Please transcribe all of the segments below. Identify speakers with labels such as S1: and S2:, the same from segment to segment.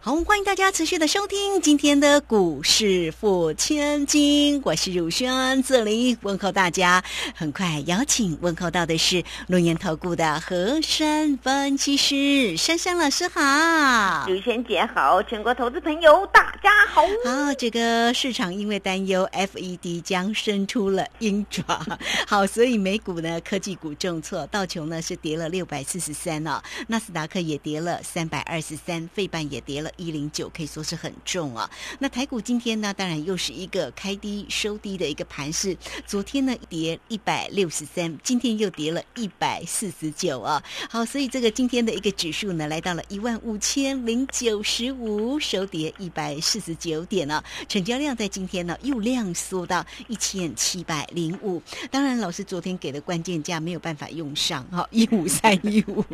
S1: 好，欢迎大家持续的收听今天的股市付千金，我是汝轩，这里问候大家。很快邀请问候到的是龙岩投顾的和山分析师。珊珊老师好，
S2: 汝轩姐好，全国投资朋友大家好。
S1: 好，这个市场因为担忧 FED 将伸出了鹰爪，好，所以美股呢科技股重挫，道琼呢是跌了六百四十三哦，纳斯达克也跌了三百二十三，费半也跌了。一零九可以说是很重啊。那台股今天呢，当然又是一个开低收低的一个盘势。昨天呢跌一百六十三，今天又跌了一百四十九啊。好，所以这个今天的一个指数呢，来到了一万五千零九十五，收跌一百四十九点啊。成交量在今天呢又量缩到一千七百零五。当然，老师昨天给的关键价没有办法用上哈，一五三一五。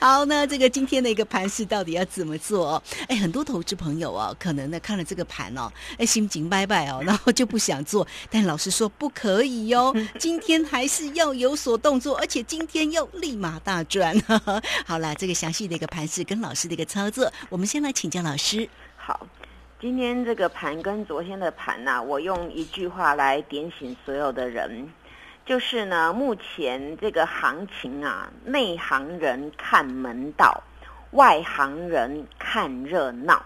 S1: 好，那这个今天的一个盘势到底要怎么做？哎，很。多投资朋友哦，可能呢看了这个盘哦，哎心情拜拜哦，然后就不想做。但老师说不可以哦，今天还是要有所动作，而且今天要立马大赚。好了，这个详细的一个盘势跟老师的一个操作，我们先来请教老师。
S2: 好，今天这个盘跟昨天的盘呐，我用一句话来点醒所有的人，就是呢，目前这个行情啊，内行人看门道。外行人看热闹，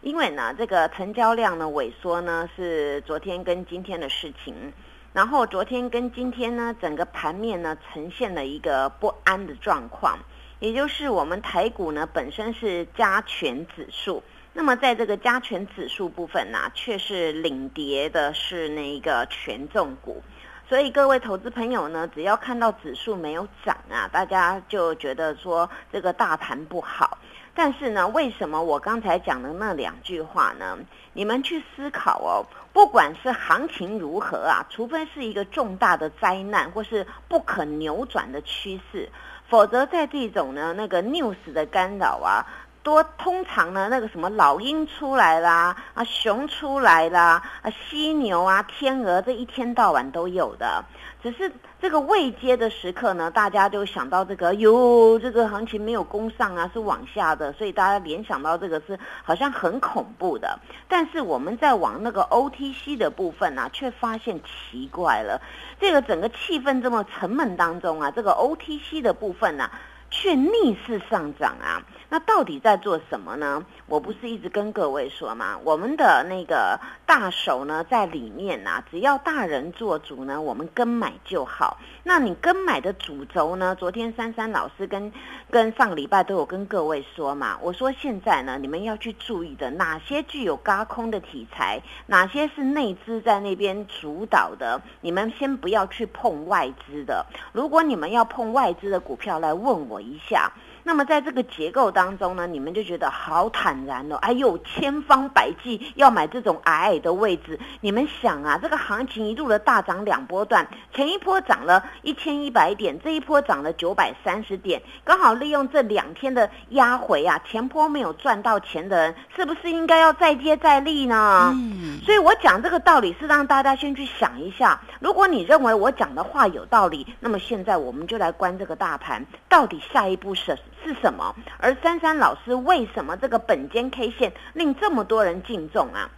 S2: 因为呢，这个成交量呢萎缩呢是昨天跟今天的事情，然后昨天跟今天呢，整个盘面呢呈现了一个不安的状况，也就是我们台股呢本身是加权指数，那么在这个加权指数部分呢，却是领跌的是那一个权重股。所以各位投资朋友呢，只要看到指数没有涨啊，大家就觉得说这个大盘不好。但是呢，为什么我刚才讲的那两句话呢？你们去思考哦。不管是行情如何啊，除非是一个重大的灾难或是不可扭转的趋势，否则在这种呢那个 news 的干扰啊。多通常呢，那个什么老鹰出来啦，啊熊出来啦，啊犀牛啊天鹅，这一天到晚都有的。只是这个未接的时刻呢，大家就想到这个，哟，这个行情没有攻上啊，是往下的，所以大家联想到这个是好像很恐怖的。但是我们在往那个 OTC 的部分呢，却发现奇怪了，这个整个气氛这么沉闷当中啊，这个 OTC 的部分呢，却逆势上涨啊。那到底在做什么呢？我不是一直跟各位说吗？我们的那个大手呢，在里面呐，只要大人做主呢，我们跟买就好。那你跟买的主轴呢？昨天珊珊老师跟跟上个礼拜都有跟各位说嘛。我说现在呢，你们要去注意的，哪些具有高空的题材，哪些是内资在那边主导的，你们先不要去碰外资的。如果你们要碰外资的股票，来问我一下。那么在这个结构当中呢，你们就觉得好坦然哦。哎呦，千方百计要买这种矮矮的位置。你们想啊，这个行情一度的大涨两波段，前一波涨了一千一百点，这一波涨了九百三十点，刚好利用这两天的压回啊，前波没有赚到钱的人，是不是应该要再接再厉呢？嗯，所以我讲这个道理是让大家先去想一下。如果你认为我讲的话有道理，那么现在我们就来关这个大盘，到底下一步是？是什么？而珊珊老师为什么这个本间 K 线令这么多人敬重啊？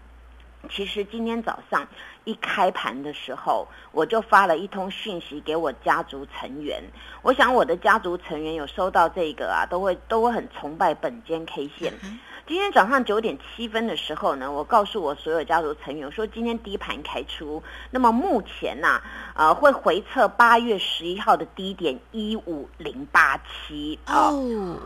S2: 其实今天早上一开盘的时候，我就发了一通讯息给我家族成员。我想我的家族成员有收到这个啊，都会都会很崇拜本间 K 线。今天早上九点七分的时候呢，我告诉我所有家族成员说，今天低盘开出，那么目前呢，呃，会回测八月十一号的低点一五零八七哦。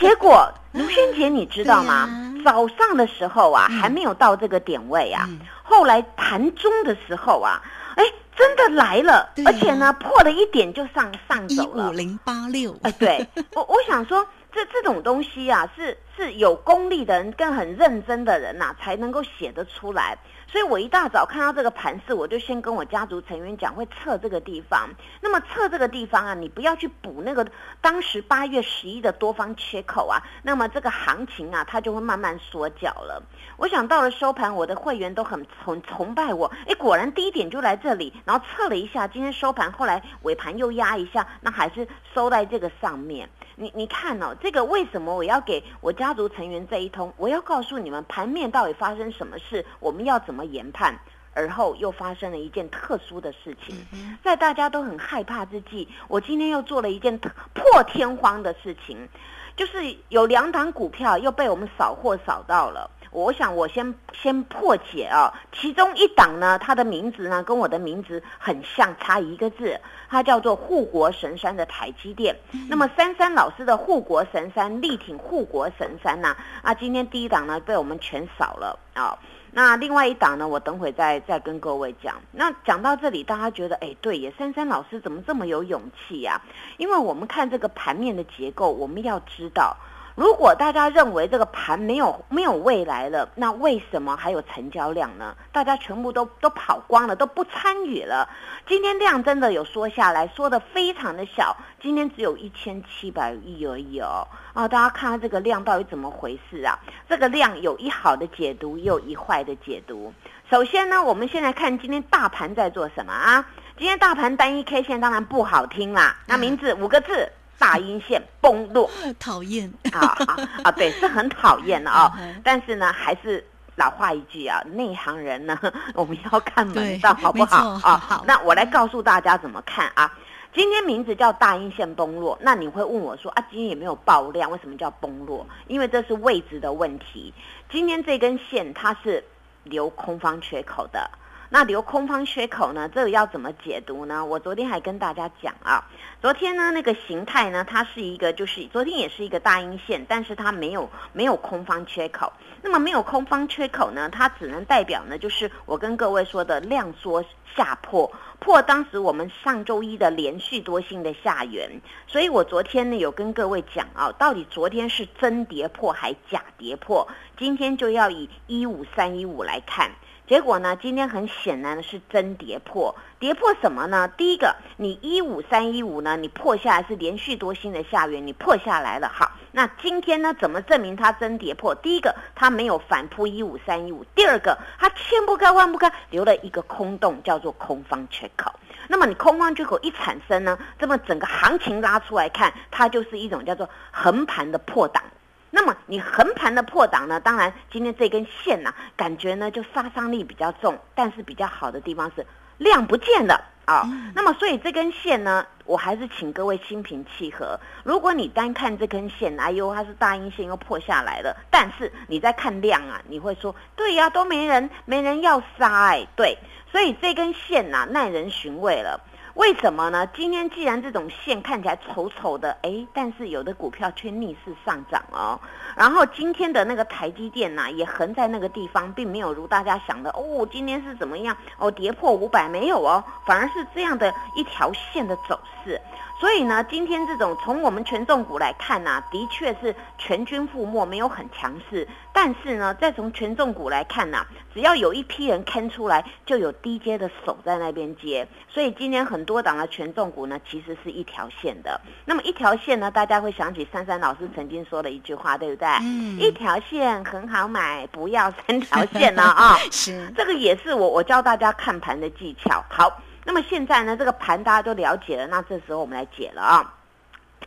S2: 结果 卢萱姐你知道吗？早上的时候啊，还没有到这个点位啊，后来盘中的时候啊，哎，真的来了，而且呢，破了一点就上上走了
S1: 一五零八六。
S2: 哎，对我我想说。这这种东西啊，是是有功力的人跟很认真的人呐，才能够写得出来。所以我一大早看到这个盘势，我就先跟我家族成员讲，会测这个地方。那么测这个地方啊，你不要去补那个当时八月十一的多方缺口啊，那么这个行情啊，它就会慢慢缩脚了。我想到了收盘，我的会员都很崇崇拜我，哎，果然低点就来这里，然后测了一下，今天收盘，后来尾盘又压一下，那还是收在这个上面。你你看哦，这个为什么我要给我家族成员这一通？我要告诉你们盘面到底发生什么事，我们要怎么研判？而后又发生了一件特殊的事情，在大家都很害怕之际，我今天又做了一件破天荒的事情，就是有两档股票又被我们扫货扫到了。我想我先先破解啊，其中一档呢，它的名字呢跟我的名字很像，差一个字，它叫做护国神山的台积电。那么珊珊老师的护国神山力挺护国神山呢，啊，今天第一档呢被我们全扫了啊。那另外一档呢，我等会再再跟各位讲。那讲到这里，大家觉得哎，对耶，珊珊老师怎么这么有勇气呀？因为我们看这个盘面的结构，我们要知道。如果大家认为这个盘没有没有未来了，那为什么还有成交量呢？大家全部都都跑光了，都不参与了。今天量真的有缩下来，缩的非常的小，今天只有一千七百亿而已哦。啊，大家看看这个量到底怎么回事啊？这个量有一好的解读，也有一坏的解读。首先呢，我们先来看今天大盘在做什么啊？今天大盘单一 K 线当然不好听啦，那名字五个字。大阴线崩落，
S1: 讨厌
S2: 啊啊啊！对，是很讨厌的啊。但是呢，还是老话一句啊，内行人呢，我们要看门道，好不好
S1: 啊？好，
S2: 那我来告诉大家怎么看啊。今天名字叫大阴线崩落，那你会问我说啊，今天也没有爆量，为什么叫崩落？因为这是位置的问题。今天这根线它是留空方缺口的。那留空方缺口呢？这个要怎么解读呢？我昨天还跟大家讲啊，昨天呢那个形态呢，它是一个就是昨天也是一个大阴线，但是它没有没有空方缺口。那么没有空方缺口呢，它只能代表呢，就是我跟各位说的量缩下破破当时我们上周一的连续多星的下缘。所以我昨天呢有跟各位讲啊，到底昨天是真跌破还假跌破？今天就要以一五三一五来看。结果呢？今天很显然的是真跌破，跌破什么呢？第一个，你一五三一五呢，你破下来是连续多星的下缘，你破下来了。好，那今天呢，怎么证明它真跌破？第一个，它没有反扑一五三一五；第二个，它千不开万不开，留了一个空洞，叫做空方缺口。那么你空方缺口一产生呢，这么整个行情拉出来看，它就是一种叫做横盘的破档。那么你横盘的破档呢？当然，今天这根线呢，感觉呢就杀伤力比较重，但是比较好的地方是量不见了啊。那么所以这根线呢，我还是请各位心平气和。如果你单看这根线，哎呦，它是大阴线又破下来了，但是你在看量啊，你会说，对呀，都没人，没人要杀哎，对，所以这根线呐，耐人寻味了。为什么呢？今天既然这种线看起来丑丑的，哎，但是有的股票却逆势上涨哦。然后今天的那个台积电呐，也横在那个地方，并没有如大家想的哦，今天是怎么样哦，跌破五百没有哦，反而是这样的一条线的走势。所以呢，今天这种从我们权重股来看呢，的确是全军覆没，没有很强势。但是呢，再从权重股来看呢，只要有一批人坑出来，就有低阶的手在那边接。所以今天很多档的权重股呢，其实是一条线的。那么一条线呢，大家会想起珊珊老师曾经说的一句话，对不对？嗯。一条线很好买，不要三条线呢啊。
S1: 是。
S2: 这个也是我我教大家看盘的技巧。好。那么现在呢，这个盘大家都了解了，那这时候我们来解了啊。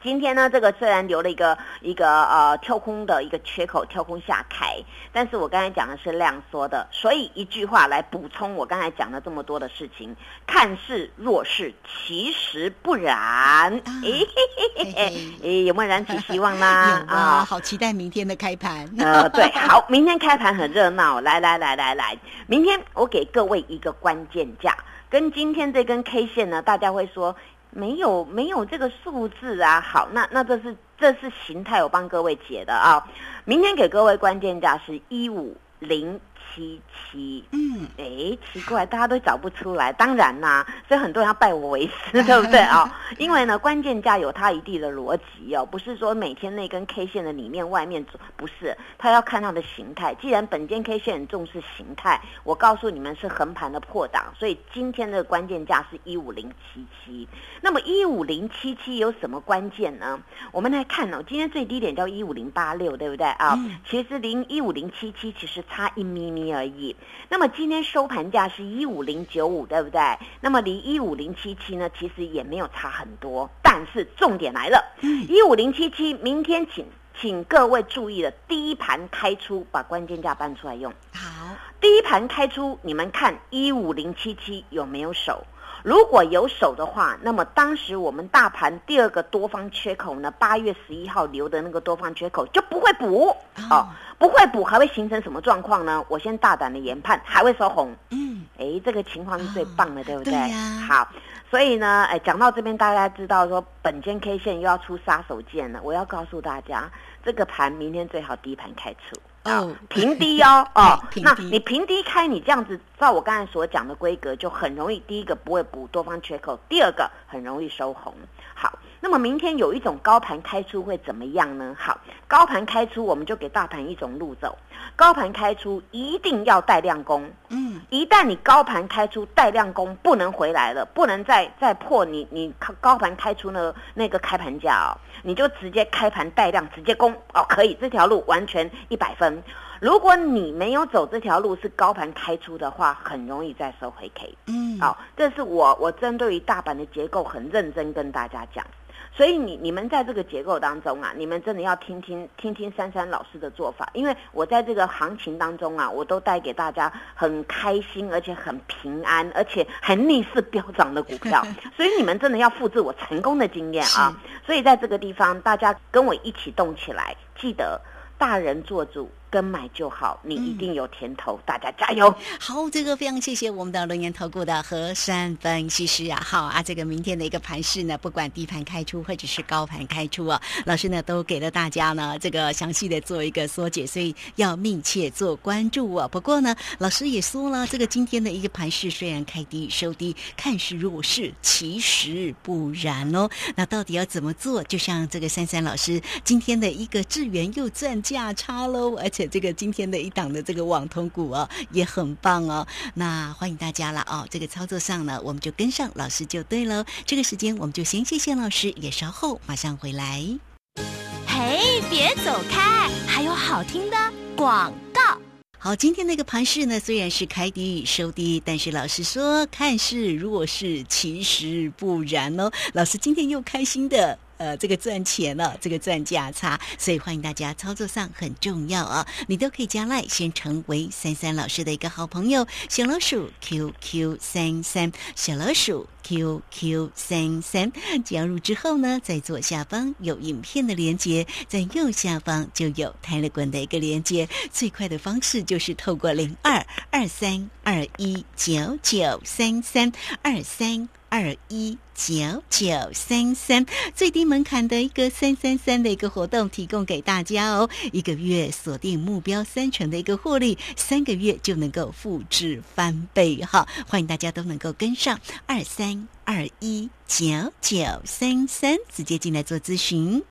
S2: 今天呢，这个虽然留了一个一个呃跳空的一个缺口，跳空下开，但是我刚才讲的是量缩的，所以一句话来补充我刚才讲的这么多的事情，看似弱势，其实不然。诶，有没有燃起希望呢？
S1: 啊，好期待明天的开盘。
S2: 呃，对，好，明天开盘很热闹，来来来来来，明天我给各位一个关键价。跟今天这根 K 线呢，大家会说没有没有这个数字啊。好，那那这是这是形态，我帮各位解的啊。明天给各位关键价是一五零七七。
S1: 嗯，
S2: 哎，奇怪，大家都找不出来。当然啦，所以很多人要拜我为师，对不对啊、因为呢，关键价有它一定的逻辑哦，不是说每天那根 K 线的里面外面不是，它要看它的形态。既然本间 K 线很重视形态，我告诉你们是横盘的破档，所以今天的关键价是一五零七七。那么一五零七七有什么关键呢？我们来看哦，今天最低点叫一五零八六，对不对啊？
S1: 嗯
S2: 其实零一五零七七其实差一咪咪而已。那么今天收盘价是一五零九五，对不对？那么离一五零七七呢，其实也没有差很多。但是重点来了，一五零七七，明天请请各位注意了，第一盘开出，把关键价搬出来用。
S1: 好，
S2: 第一盘开出，你们看一五零七七有没有手？如果有手的话，那么当时我们大盘第二个多方缺口呢，八月十一号留的那个多方缺口就不会补哦，不会补还会形成什么状况呢？我先大胆的研判，还会收红。
S1: 嗯，
S2: 哎，这个情况是最棒的，对不对？
S1: 对呀
S2: 好，所以呢，哎，讲到这边，大家知道说本间 K 线又要出杀手锏了。我要告诉大家，这个盘明天最好低盘开出。
S1: 哦
S2: 平低哦，哦那你平低开，你这样子照我刚才所讲的规格，就很容易，第一个不会补多方缺口，第二个很容易收红。好，那么明天有一种高盘开出会怎么样呢？好，高盘开出我们就给大盘一种路走，高盘开出一定要带量攻，
S1: 嗯，
S2: 一旦你高盘开出带量攻，不能回来了，不能再再破你你高盘开出呢那个开盘价哦，你就直接开盘带量直接攻哦，可以，这条路完全一百分。如果你没有走这条路是高盘开出的话，很容易再收回 K。
S1: 嗯，
S2: 好、这是我我针对于大盘的结构很认真跟大家讲。所以你你们在这个结构当中啊，你们真的要听听听听珊珊老师的做法，因为我在这个行情当中啊，我都带给大家很开心，而且很平安，而且很逆势飙涨的股票，所以你们真的要复制我成功的经验啊！所以在这个地方，大家跟我一起动起来，记得大人做主，跟买就好，你一定有甜头，大家加油！
S1: 好，这个非常谢谢我们的龙岩投顾的和山分析师啊，好啊，这个明天的一个盘势呢，不管低盘开出或者是高盘开出啊，老师呢都给了大家呢这个详细的做一个缩解，所以要密切做关注啊。不过呢，老师也说了，这个今天的一个盘势虽然开低收低，看似弱势，其实不然哦。那到底要怎么做？就像这个珊珊老师今天的一个智源又赚价差喽，而且这个今天的一档的这个网通股哦也很棒哦。那欢迎大家了哦，这个操作上呢，我们就跟上老师就对喽。这个时间我们就先谢谢老师，也稍后马上回来。
S3: 嘿，别走开，还有好听的广告。
S1: 好，今天那个盘势呢，虽然是开低收低，但是老师说看似弱势，其实不然哦。老师今天又开心的。呃，这个赚钱了，这个赚价差，所以欢迎大家操作上很重要啊！你都可以加赖，先成为三三老师的一个好朋友，小老鼠 QQ 三三，小老鼠 QQ 三三。加入之后呢，在左下方有影片的连接，在右下方就有泰勒滚的一个连接。最快的方式就是透过零二二三二一九九三三二三。二一九九三三，最低门槛的一个三三三的一个活动提供给大家哦，一个月锁定目标三成的一个获利，三个月就能够复制翻倍哈！欢迎大家都能够跟上二三二一九九三三，直接进来做咨询。